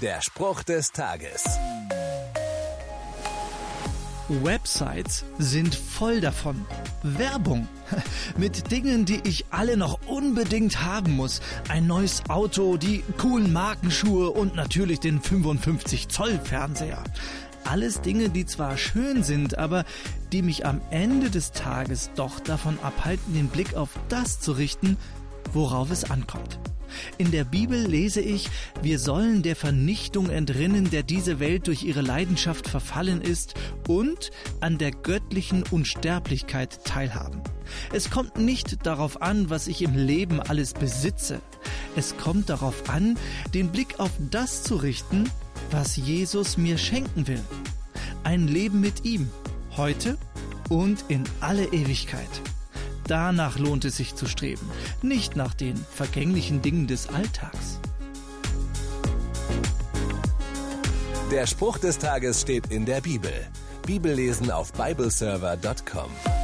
Der Spruch des Tages. Websites sind voll davon. Werbung. Mit Dingen, die ich alle noch unbedingt haben muss. Ein neues Auto, die coolen Markenschuhe und natürlich den 55 Zoll Fernseher. Alles Dinge, die zwar schön sind, aber die mich am Ende des Tages doch davon abhalten, den Blick auf das zu richten, worauf es ankommt. In der Bibel lese ich, wir sollen der Vernichtung entrinnen, der diese Welt durch ihre Leidenschaft verfallen ist, und an der göttlichen Unsterblichkeit teilhaben. Es kommt nicht darauf an, was ich im Leben alles besitze. Es kommt darauf an, den Blick auf das zu richten, was Jesus mir schenken will. Ein Leben mit ihm, heute und in alle Ewigkeit. Danach lohnt es sich zu streben, nicht nach den vergänglichen Dingen des Alltags. Der Spruch des Tages steht in der Bibel. Bibellesen auf bibleserver.com.